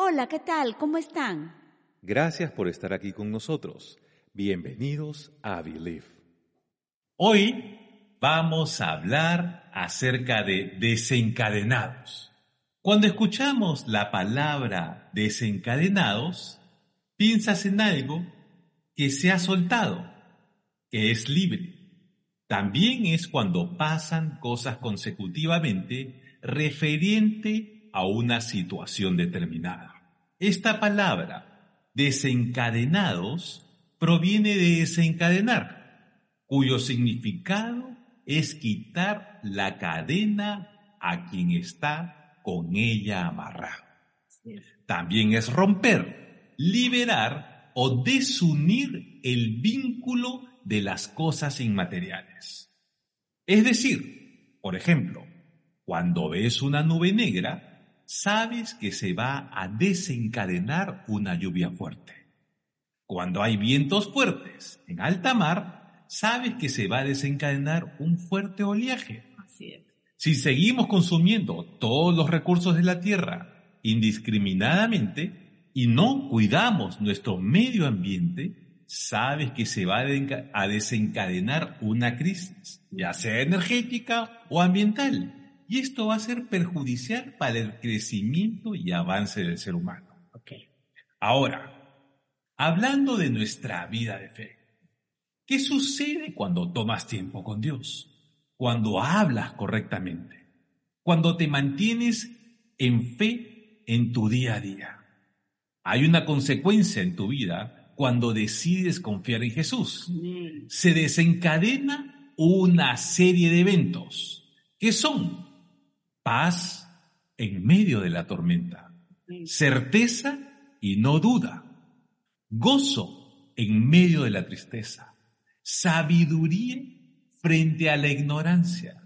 Hola, ¿qué tal? ¿Cómo están? Gracias por estar aquí con nosotros. Bienvenidos a Believe. Hoy vamos a hablar acerca de desencadenados. Cuando escuchamos la palabra desencadenados, piensas en algo que se ha soltado, que es libre. También es cuando pasan cosas consecutivamente referente a una situación determinada. Esta palabra, desencadenados, proviene de desencadenar, cuyo significado es quitar la cadena a quien está con ella amarrado. También es romper, liberar o desunir el vínculo de las cosas inmateriales. Es decir, por ejemplo, cuando ves una nube negra, sabes que se va a desencadenar una lluvia fuerte. Cuando hay vientos fuertes en alta mar, sabes que se va a desencadenar un fuerte oleaje. Si seguimos consumiendo todos los recursos de la tierra indiscriminadamente y no cuidamos nuestro medio ambiente, sabes que se va a desencadenar una crisis, ya sea energética o ambiental y esto va a ser perjudicial para el crecimiento y avance del ser humano. Ahora, hablando de nuestra vida de fe, ¿qué sucede cuando tomas tiempo con Dios? Cuando hablas correctamente, cuando te mantienes en fe en tu día a día. Hay una consecuencia en tu vida cuando decides confiar en Jesús. Se desencadena una serie de eventos que son paz en medio de la tormenta, certeza y no duda, gozo en medio de la tristeza, sabiduría frente a la ignorancia.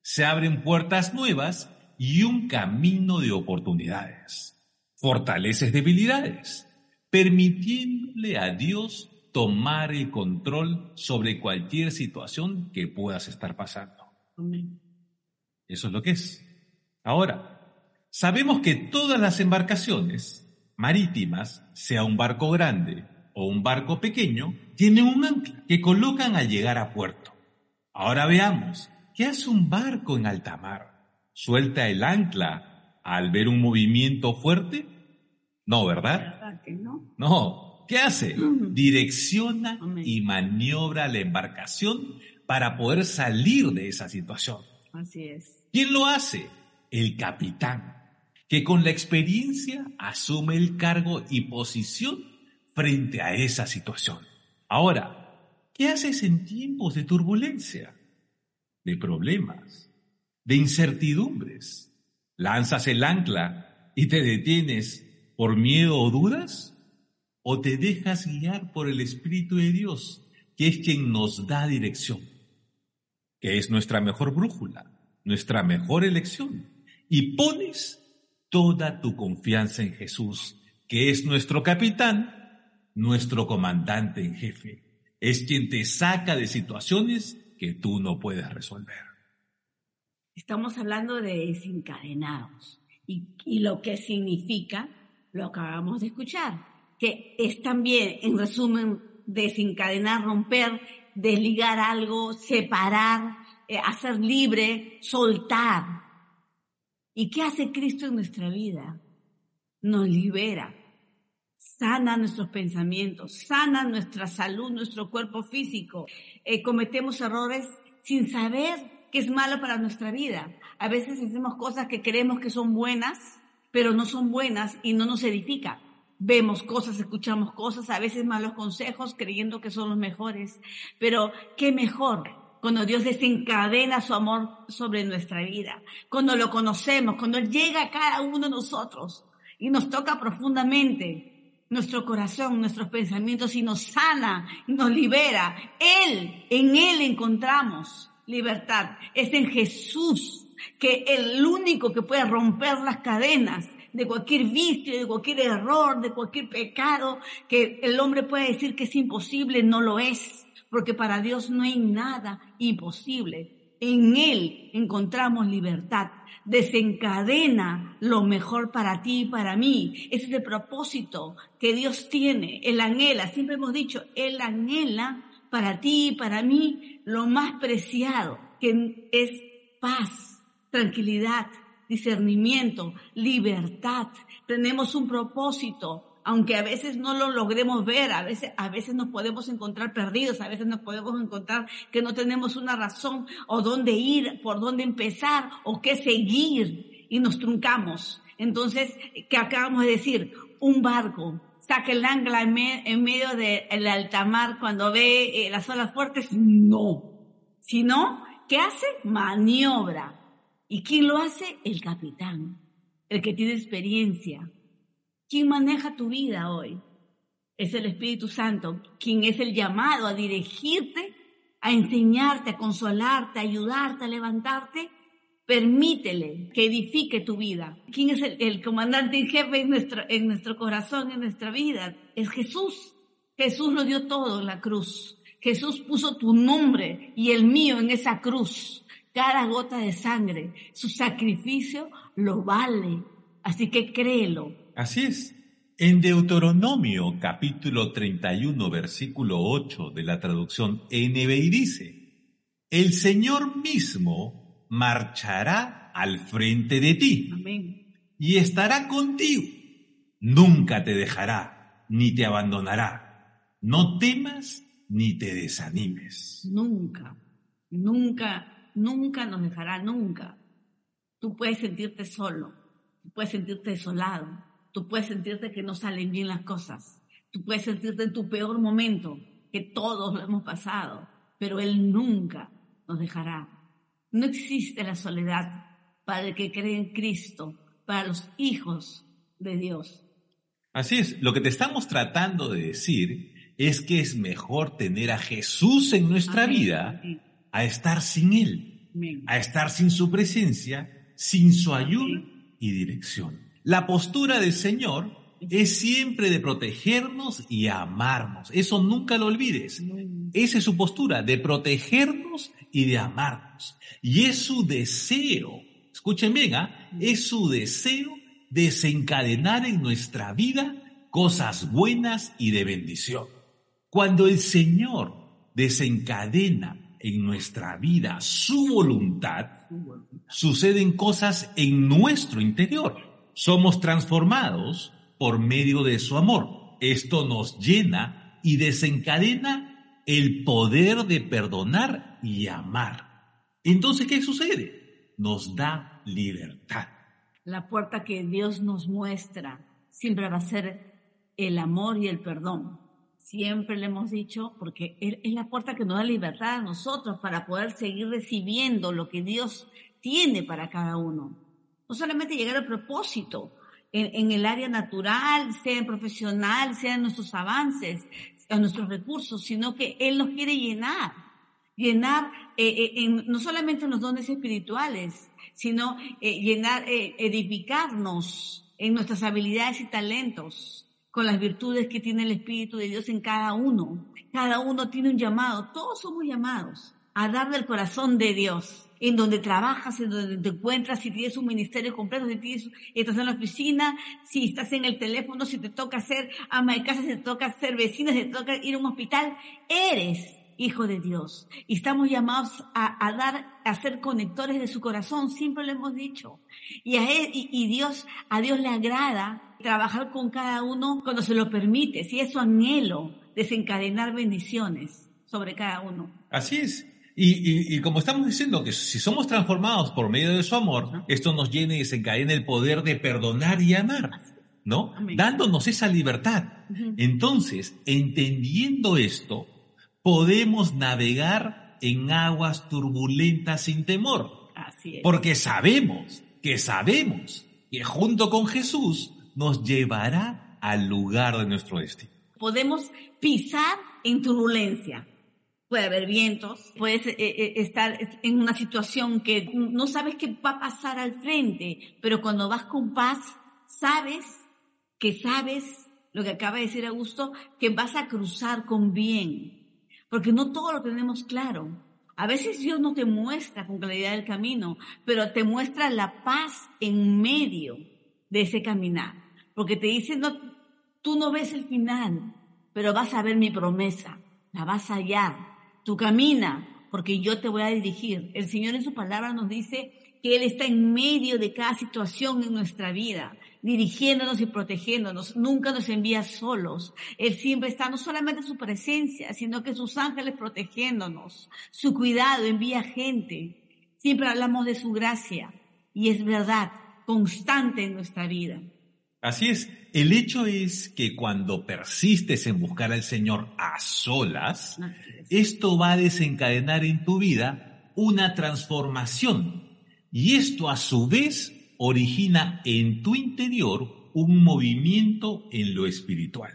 Se abren puertas nuevas y un camino de oportunidades. Fortaleces debilidades, permitiéndole a Dios tomar el control sobre cualquier situación que puedas estar pasando. Eso es lo que es. Ahora, sabemos que todas las embarcaciones marítimas, sea un barco grande o un barco pequeño, tienen un ancla que colocan al llegar a puerto. Ahora veamos, ¿qué hace un barco en alta mar? ¿Suelta el ancla al ver un movimiento fuerte? No, ¿verdad? No. No. ¿Qué hace? Direcciona y maniobra la embarcación para poder salir de esa situación. Así es. ¿Quién lo hace? El capitán, que con la experiencia asume el cargo y posición frente a esa situación. Ahora, ¿qué haces en tiempos de turbulencia, de problemas, de incertidumbres? ¿Lanzas el ancla y te detienes por miedo o dudas? ¿O te dejas guiar por el Espíritu de Dios, que es quien nos da dirección, que es nuestra mejor brújula, nuestra mejor elección? Y pones toda tu confianza en Jesús, que es nuestro capitán, nuestro comandante en jefe. Es quien te saca de situaciones que tú no puedes resolver. Estamos hablando de desencadenados y, lo que significa lo acabamos de escuchar, que es también, en resumen, desencadenar, romper, desligar algo, separar, eh, hacer libre, soltar. ¿Y qué hace Cristo en nuestra vida? Nos libera, sana nuestros pensamientos, sana nuestra salud, nuestro cuerpo físico. Eh, cometemos errores sin saber que es malo para nuestra vida. A veces hacemos cosas que creemos que son buenas, pero no son buenas y no nos edifica. Vemos cosas, escuchamos cosas, a veces malos consejos creyendo que son los mejores. Pero qué mejor cuando Dios desencadena su amor sobre nuestra vida, cuando lo conocemos, cuando llega a cada uno de nosotros y nos toca profundamente nuestro corazón, nuestros pensamientos y nos sana nos libera. Él, en Él encontramos libertad. Es en Jesús que el único que puede romper las cadenas de cualquier vicio, de cualquier error, de cualquier pecado, que el hombre puede decir que es imposible, no lo es porque para Dios no hay nada imposible. En Él encontramos libertad. Desencadena lo mejor para ti y para mí. Ese es el propósito que Dios tiene. Él anhela, siempre hemos dicho, Él anhela para ti y para mí lo más preciado, que es paz, tranquilidad, discernimiento, libertad. Tenemos un propósito, aunque a veces no lo logremos ver, a veces, a veces nos podemos encontrar perdidos, a veces nos podemos encontrar que no tenemos una razón o dónde ir, por dónde empezar o qué seguir y nos truncamos. Entonces, ¿qué acabamos de decir? Un barco saca el ancla en, medio del alta mar cuando ve eh, las olas fuertes, no. Sino, ¿qué hace? Maniobra. ¿Y quién lo hace? El capitán, el que tiene experiencia, ¿Quién maneja tu vida hoy? Es el Espíritu Santo, quien es el llamado a dirigirte, a enseñarte, a consolarte, a ayudarte, a levantarte. Permítele que edifique tu vida. ¿Quién es el, comandante en jefe en nuestro, en nuestro corazón, en nuestra vida? Es Jesús. Jesús lo dio todo en la cruz. Jesús puso tu nombre y el mío en esa cruz. Cada gota de sangre, su sacrificio lo vale. Así que créelo, Así es. En Deuteronomio capítulo 31 versículo 8 de la traducción NBI dice, el Señor mismo marchará al frente de ti y estará contigo. Nunca te dejará ni te abandonará. No temas ni te desanimes. Nunca, nunca, nunca nos dejará, nunca. Tú puedes sentirte solo, puedes sentirte desolado, Tú puedes sentirte que no salen bien las cosas. Tú puedes sentirte en tu peor momento, que todos lo hemos pasado, pero Él nunca nos dejará. No existe la soledad para el que cree en Cristo, para los hijos de Dios. Así es, lo que te estamos tratando de decir es que es mejor tener a Jesús en nuestra vida a estar sin Él, a estar sin su presencia, sin su ayuda y dirección. La postura del Señor es siempre de protegernos y amarnos. Eso nunca lo olvides. Esa es su postura, de protegernos y de amarnos. Y es su deseo, escuchen bien, ¿ah? es su deseo desencadenar en nuestra vida cosas buenas y de bendición. Cuando el Señor desencadena en nuestra vida su voluntad, suceden cosas en nuestro interior somos transformados por medio de su amor. Esto nos llena y desencadena el poder de perdonar y amar. Entonces, ¿qué sucede? Nos da libertad. La puerta que Dios nos muestra siempre va a ser el amor y el perdón. Siempre le hemos dicho, porque es la puerta que nos da libertad a nosotros para poder seguir recibiendo lo que Dios tiene para cada uno no solamente llegar al propósito en, el área natural, sea en profesional, sea en nuestros avances, en nuestros recursos, sino que Él nos quiere llenar, llenar eh, eh, no solamente en los dones espirituales, sino eh, llenar, edificarnos en nuestras habilidades y talentos con las virtudes que tiene el Espíritu de Dios en cada uno. Cada uno tiene un llamado, todos somos llamados a darle el corazón de Dios en donde trabajas, en donde te encuentras, si tienes un ministerio completo, si tienes, estás en la oficina, si estás en el teléfono, si te toca ser ama de casa, si te toca ser vecina, si te toca ir a un hospital, eres hijo de Dios. Y estamos llamados a, dar, a ser conectores de su corazón, siempre lo hemos dicho. Y a él, y, Dios, a Dios le agrada trabajar con cada uno cuando se lo permite, si es su anhelo, desencadenar bendiciones sobre cada uno. Así es. Y, como estamos diciendo que si somos transformados por medio de su amor, esto nos llena y desencadena el poder de perdonar y amar, ¿no? Dándonos esa libertad. Entonces, entendiendo esto, podemos navegar en aguas turbulentas sin temor. Así es. Porque sabemos, que sabemos que junto con Jesús nos llevará al lugar de nuestro destino. Podemos pisar en turbulencia puede haber vientos, puedes eh, eh, estar en una situación que no sabes qué va a pasar al frente, pero cuando vas con paz, sabes que sabes lo que acaba de decir Augusto, que vas a cruzar con bien, porque no todo lo tenemos claro. A veces Dios no te muestra con claridad el camino, pero te muestra la paz en medio de ese caminar. Porque te dice, no, tú no ves el final, pero vas a ver mi promesa, la vas a hallar. Tú camina, porque yo te voy a dirigir. El Señor en su palabra nos dice que Él está en medio de cada situación en nuestra vida, dirigiéndonos y protegiéndonos. Nunca nos envía solos. Él siempre está no solamente en su presencia, sino que sus ángeles protegiéndonos. Su cuidado envía gente. Siempre hablamos de su gracia y es verdad, constante en nuestra vida. Así es. El hecho es que cuando persistes en buscar al Señor a solas, esto va a desencadenar en tu vida una transformación y esto a su vez origina en tu interior un movimiento en lo espiritual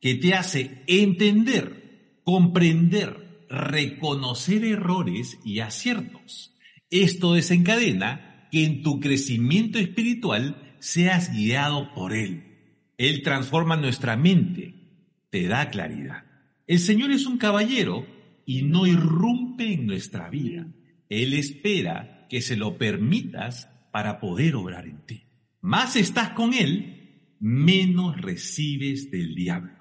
que te hace entender, comprender, reconocer errores y aciertos. Esto desencadena que en tu crecimiento espiritual seas guiado por Él. Él transforma nuestra mente, te da claridad. El Señor es un caballero y no irrumpe en nuestra vida. Él espera que se lo permitas para poder obrar en ti. Más estás con Él, menos recibes del diablo.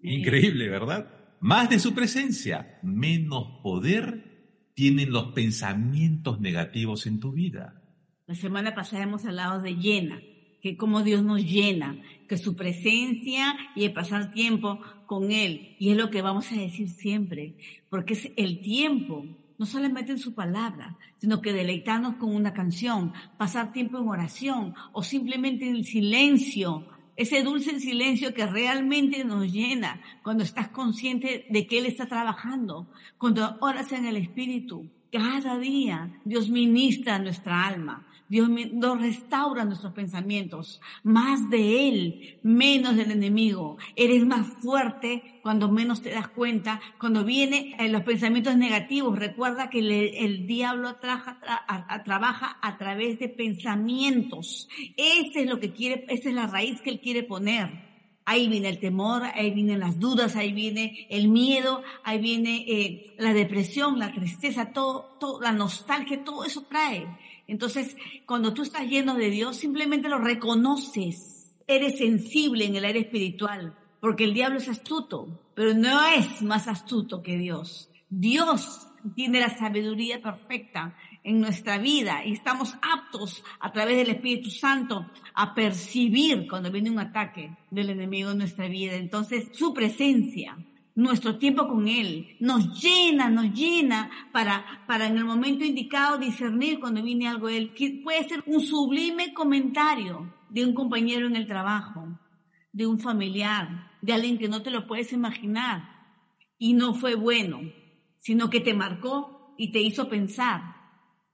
Increíble, ¿verdad? Más de su presencia, menos poder tienen los pensamientos negativos en tu vida. La semana pasada hemos hablado de llena, que como Dios nos llena, que su presencia y el pasar tiempo con Él. Y es lo que vamos a decir siempre, porque es el tiempo no solamente en su palabra, sino que deleitarnos con una canción, pasar tiempo en oración o simplemente en silencio, ese dulce silencio que realmente nos llena cuando estás consciente de que Él está trabajando, cuando oras en el Espíritu. Cada día Dios ministra nuestra alma, Dios nos restaura nuestros pensamientos, más de Él, menos del enemigo. Eres más fuerte cuando menos te das cuenta. Cuando vienen eh, los pensamientos negativos, recuerda que el, diablo trabaja a través de pensamientos. Ese es lo que quiere, esa es la raíz que Él quiere poner. Ahí viene el temor, ahí vienen las dudas, ahí viene el miedo, ahí viene eh, la depresión, la tristeza, todo, todo, la nostalgia, todo eso trae. Entonces, cuando tú estás lleno de Dios, simplemente lo reconoces. Eres sensible en el aire espiritual, porque el diablo es astuto, pero no es más astuto que Dios. Dios tiene la sabiduría perfecta en nuestra vida y estamos aptos a través del Espíritu Santo a percibir cuando viene un ataque del enemigo en nuestra vida. Entonces, su presencia nuestro tiempo con Él. Nos llena, nos llena para, para en el momento indicado discernir cuando viene algo de Él. Puede ser un sublime comentario de un compañero en el trabajo, de un familiar, de alguien que no te lo puedes imaginar y no fue bueno, sino que te marcó y te hizo pensar.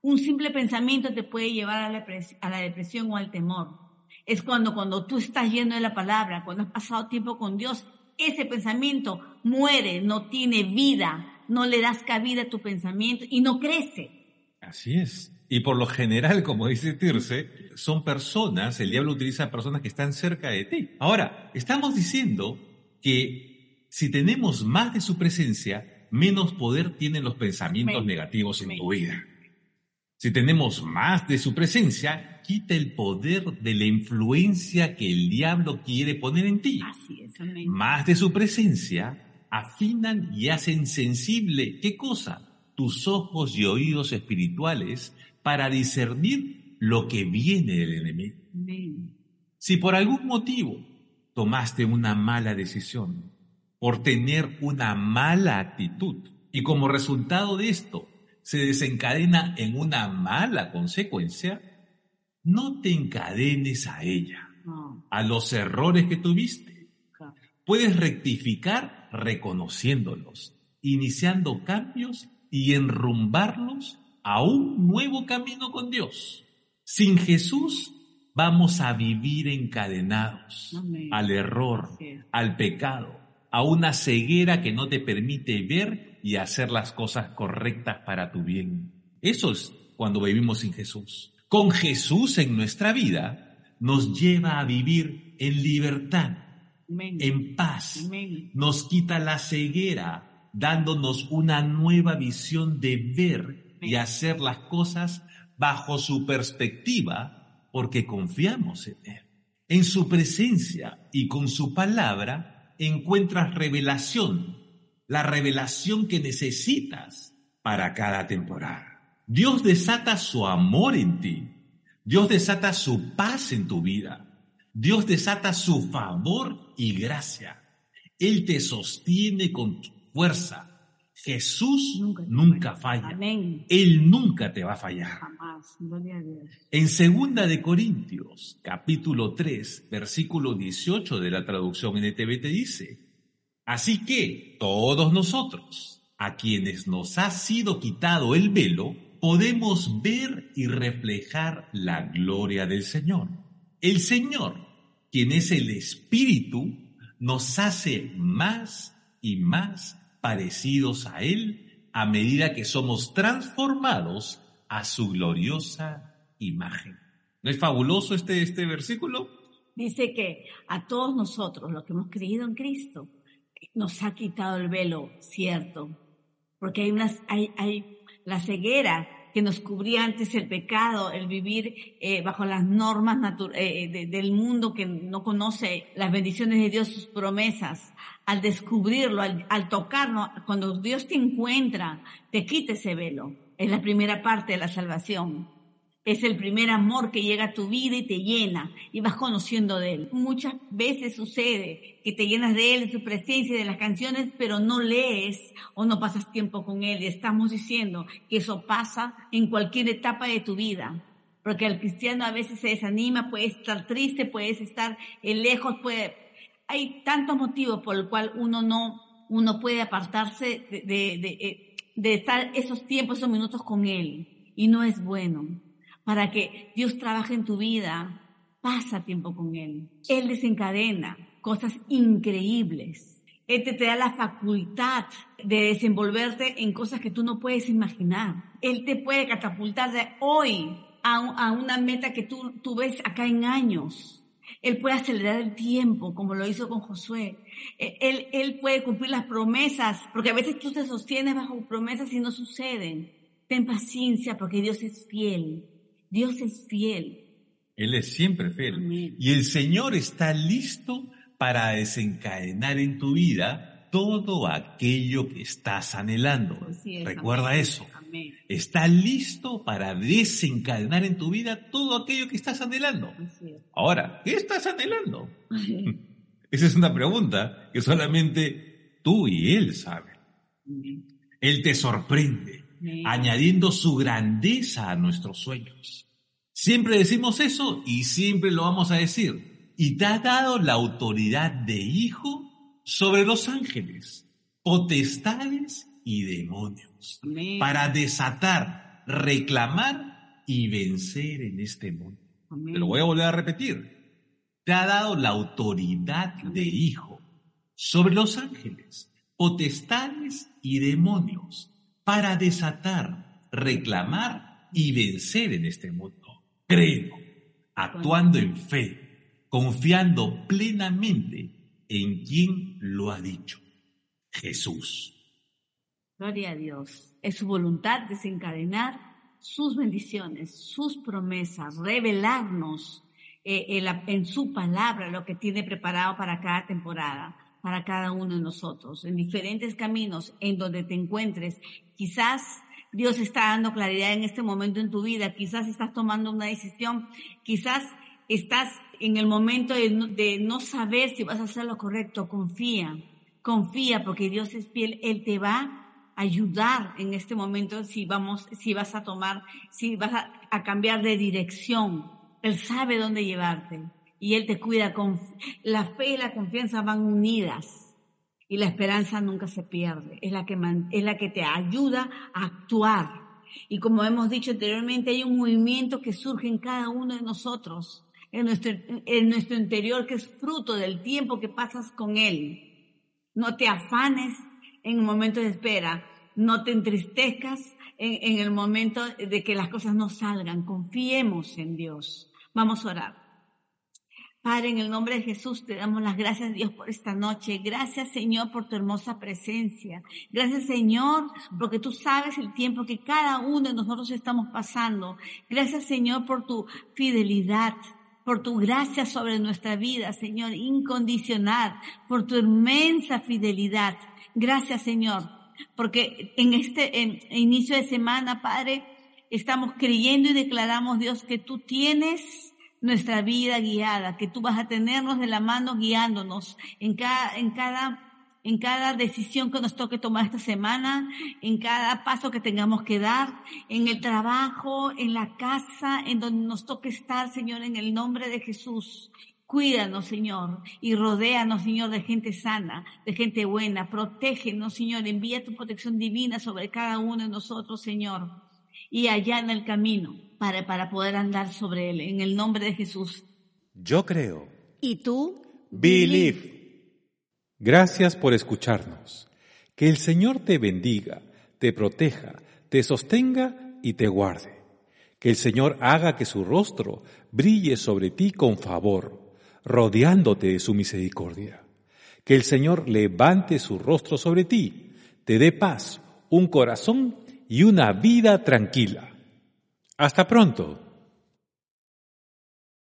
Un simple pensamiento te puede llevar a la, a la depresión o al temor. Es cuando, cuando tú estás lleno de la palabra, cuando has pasado tiempo con Dios, ese pensamiento muere, no tiene vida, no le das cabida a tu pensamiento y no crece. Así es. Y por lo general, como dice Tirce, son personas, el diablo utiliza personas que están cerca de ti. Ahora, estamos diciendo que si tenemos más de su presencia, menos poder tienen los pensamientos negativos en tu vida. Si tenemos más de su presencia, quita el poder de la influencia que el diablo quiere poner en ti. Así es, Más de su presencia afinan y hacen sensible, ¿qué cosa? Tus ojos y oídos espirituales para discernir lo que viene del enemigo. Si por algún motivo tomaste una mala decisión, por tener una mala actitud, y como resultado de esto se desencadena en una mala consecuencia, no te encadenes a ella, a los errores que tuviste. Puedes rectificar reconociéndolos, iniciando cambios y enrumbarlos a un nuevo camino con Dios. Sin Jesús vamos a vivir encadenados al error, al pecado, a una ceguera que no te permite ver y hacer las cosas correctas para tu bien. Eso es cuando vivimos sin Jesús. Con Jesús en nuestra vida nos lleva a vivir en libertad, en paz. Nos quita la ceguera dándonos una nueva visión de ver y hacer las cosas bajo su perspectiva, porque confiamos en Él. En su presencia y con su palabra encuentras revelación, la revelación que necesitas para cada temporada. Dios desata su amor en ti. Dios desata su paz en tu vida. Dios desata su favor y gracia. Él te sostiene con fuerza. Jesús nunca, falla. Él nunca te va a fallar. En segunda de Corintios, capítulo 3, versículo 18 de la traducción NTV te dice, Así que todos nosotros, a quienes nos ha sido quitado el velo, podemos ver y reflejar la gloria del Señor. El Señor, quien es el Espíritu, nos hace más y más parecidos a Él a medida que somos transformados a su gloriosa imagen. ¿No es fabuloso este, este versículo? Dice que a todos nosotros, los que hemos creído en Cristo, nos ha quitado el velo, cierto, porque hay, unas, hay, hay la ceguera que nos cubría antes el pecado, el vivir eh, bajo las normas eh, del mundo que no conoce las bendiciones de Dios, sus promesas. Al descubrirlo, al, al tocarlo, cuando Dios te encuentra, te quita ese velo. Es la primera parte de la salvación. Es el primer amor que llega a tu vida y te llena y vas conociendo de Él. Muchas veces sucede que te llenas de Él, de su presencia y de las canciones, pero no lees o no pasas tiempo con Él. Y estamos diciendo que eso pasa en cualquier etapa de tu vida. Porque el cristiano a veces se desanima, puede estar triste, puede estar lejos, puede... Hay tantos motivos por los cuales uno no, uno puede apartarse de, de estar esos tiempos, esos minutos con Él. Y no es bueno para que Dios trabaje en tu vida, pasa tiempo con Él. Él desencadena cosas increíbles. Él te, da la facultad de desenvolverte en cosas que tú no puedes imaginar. Él te puede catapultar de hoy a, una meta que tú, tú ves acá en años. Él puede acelerar el tiempo, como lo hizo con Josué. Él, él puede cumplir las promesas, porque a veces tú te sostienes bajo promesas y no suceden. Ten paciencia, porque Dios es fiel. Dios es fiel. Él es siempre fiel. Y el Señor está listo para desencadenar en tu vida todo aquello que estás anhelando. Recuerda eso. Está listo para desencadenar en tu vida todo aquello que estás anhelando. Ahora, ¿qué estás anhelando? Esa es una pregunta que solamente tú y Él saben. Él te sorprende añadiendo su grandeza a nuestros sueños. Siempre decimos eso y siempre lo vamos a decir. Y te ha dado la autoridad de hijo sobre los ángeles, potestades y demonios, para desatar, reclamar y vencer en este mundo. Te lo voy a volver a repetir. Te ha dado la autoridad de hijo sobre los ángeles, potestades y demonios, para desatar, reclamar y vencer en este mundo. Creo, actuando en fe, confiando plenamente en quien lo ha dicho, Jesús. Gloria a Dios. Es su voluntad desencadenar sus bendiciones, sus promesas, revelarnos eh, en su palabra lo que tiene preparado para cada temporada para cada uno de nosotros, en diferentes caminos en donde te encuentres. Quizás Dios está dando claridad en este momento en tu vida, quizás estás tomando una decisión, quizás estás en el momento de no, saber si vas a hacer lo correcto, confía, confía porque Dios es fiel, Él te va a ayudar en este momento si vamos, si vas a tomar, si vas a cambiar de dirección. Él sabe dónde llevarte y Él te cuida. Con, la fe y la confianza van unidas y la esperanza nunca se pierde. Es la que, es la que te ayuda a actuar. Y como hemos dicho anteriormente, hay un movimiento que surge en cada uno de nosotros, en nuestro, en nuestro interior, que es fruto del tiempo que pasas con Él. No te afanes en el momento de espera, no te entristezcas en, en el momento de que las cosas no salgan. Confiemos en Dios. Vamos a orar. Padre, en el nombre de Jesús te damos las gracias, Dios, por esta noche. Gracias, Señor, por tu hermosa presencia. Gracias, Señor, porque tú sabes el tiempo que cada uno de nosotros estamos pasando. Gracias, Señor, por tu fidelidad por tu gracia sobre nuestra vida, Señor, incondicional, por tu inmensa fidelidad. Gracias, Señor, porque en este inicio de semana, Padre, estamos creyendo y declaramos, Dios, que tú tienes nuestra vida guiada, que tú vas a tenernos de la mano guiándonos en cada, en cada en cada decisión que nos toque tomar esta semana, en cada paso que tengamos que dar, en el trabajo, en la casa, en donde nos toque estar, Señor, en el nombre de Jesús. Cuídanos, Señor, y rodéanos, Señor, de gente sana, de gente buena. Protégenos, Señor. Envía tu protección divina sobre cada uno de nosotros, Señor. Y allá en el camino para, para poder andar sobre él. En el nombre de Jesús. Yo creo. ¿Y tú? Believe. Gracias por escucharnos. Que el Señor te bendiga, te proteja, te sostenga y te guarde. Que el Señor haga que su rostro brille sobre ti con favor, rodeándote de su misericordia. Que el Señor levante su rostro sobre ti, te dé paz, un corazón y una vida tranquila. Hasta pronto.